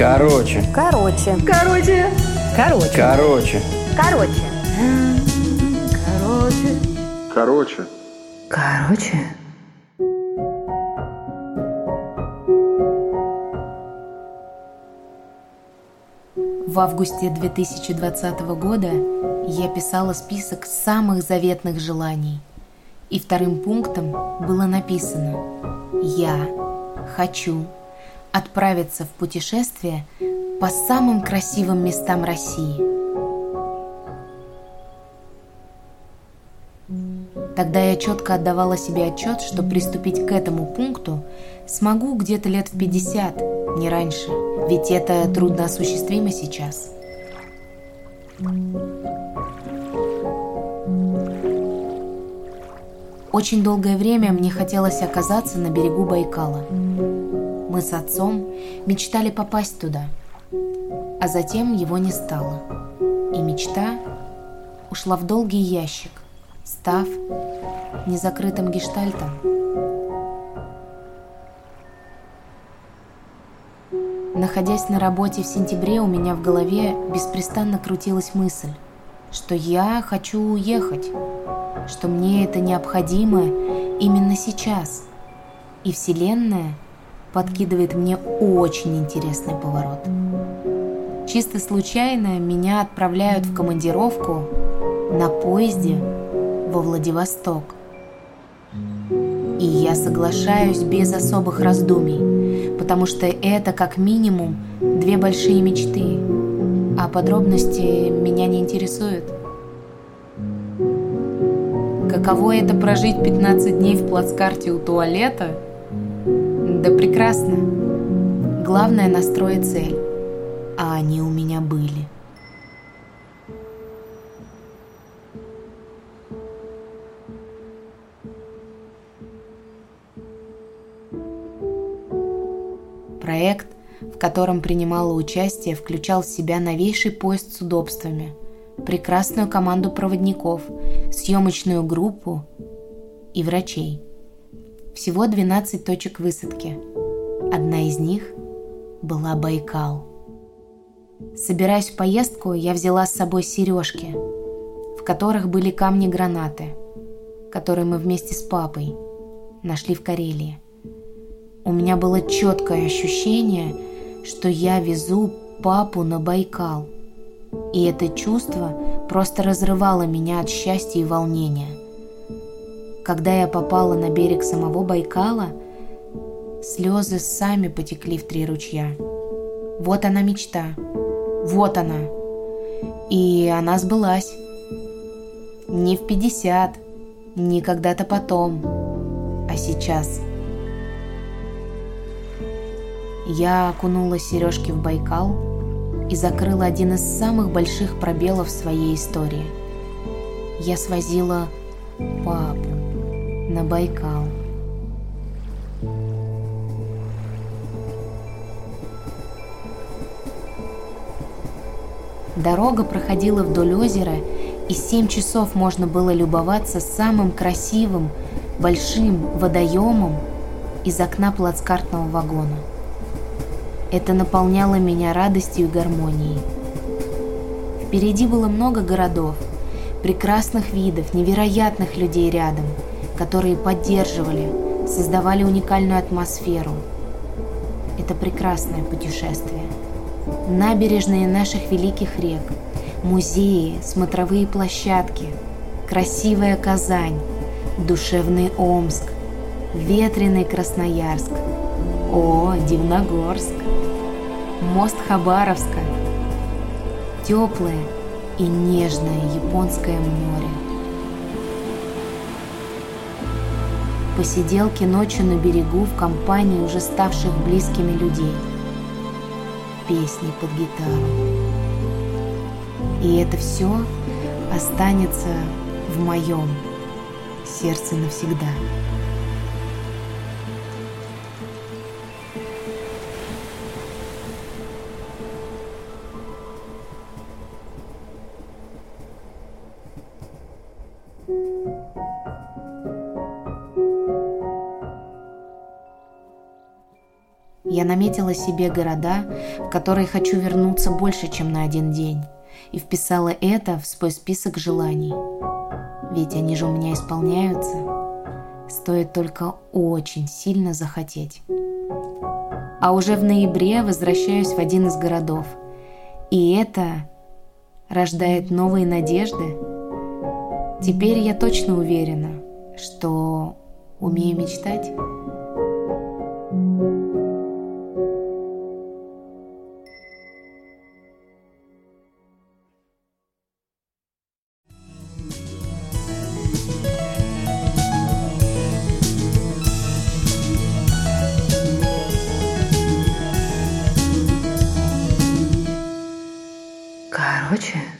Короче. Короче. Короче. Короче. Короче. Короче. Короче. Короче. Короче. В августе 2020 года я писала список самых заветных желаний. И вторым пунктом было написано «Я хочу отправиться в путешествие по самым красивым местам России». Тогда я четко отдавала себе отчет, что приступить к этому пункту смогу где-то лет в 50, не раньше, ведь это трудно осуществимо сейчас. Очень долгое время мне хотелось оказаться на берегу Байкала. Мы с отцом мечтали попасть туда, а затем его не стало. И мечта ушла в долгий ящик, став незакрытым гештальтом. Находясь на работе в сентябре, у меня в голове беспрестанно крутилась мысль, что я хочу уехать, что мне это необходимо именно сейчас. И Вселенная подкидывает мне очень интересный поворот. Чисто случайно меня отправляют в командировку на поезде во Владивосток. И я соглашаюсь без особых раздумий, потому что это как минимум две большие мечты, а подробности меня не интересуют. Каково это прожить 15 дней в плацкарте у туалета? Да прекрасно. Главное настроить цель, а они у меня были. Проект, в котором принимала участие, включал в себя новейший поезд с удобствами, прекрасную команду проводников, съемочную группу и врачей. Всего 12 точек высадки. Одна из них была Байкал. Собираясь в поездку, я взяла с собой сережки, в которых были камни-гранаты, которые мы вместе с папой нашли в Карелии – у меня было четкое ощущение, что я везу папу на Байкал. И это чувство просто разрывало меня от счастья и волнения. Когда я попала на берег самого Байкала, слезы сами потекли в три ручья. Вот она мечта. Вот она. И она сбылась. Не в 50, не когда-то потом, а сейчас – я окунула сережки в Байкал и закрыла один из самых больших пробелов в своей истории. Я свозила папу на Байкал. Дорога проходила вдоль озера, и семь часов можно было любоваться самым красивым, большим водоемом из окна плацкартного вагона – это наполняло меня радостью и гармонией. Впереди было много городов, прекрасных видов, невероятных людей рядом, которые поддерживали, создавали уникальную атмосферу. Это прекрасное путешествие. Набережные наших великих рек, музеи, смотровые площадки, красивая Казань, душевный Омск, ветреный Красноярск, о, Дивногорск мост Хабаровска, теплое и нежное японское море. Посиделки ночью на берегу в компании уже ставших близкими людей. Песни под гитару. И это все останется в моем сердце навсегда. Я наметила себе города, в которые хочу вернуться больше, чем на один день, и вписала это в свой список желаний. Ведь они же у меня исполняются. Стоит только очень сильно захотеть. А уже в ноябре возвращаюсь в один из городов. И это рождает новые надежды. Теперь я точно уверена, что умею мечтать. Короче,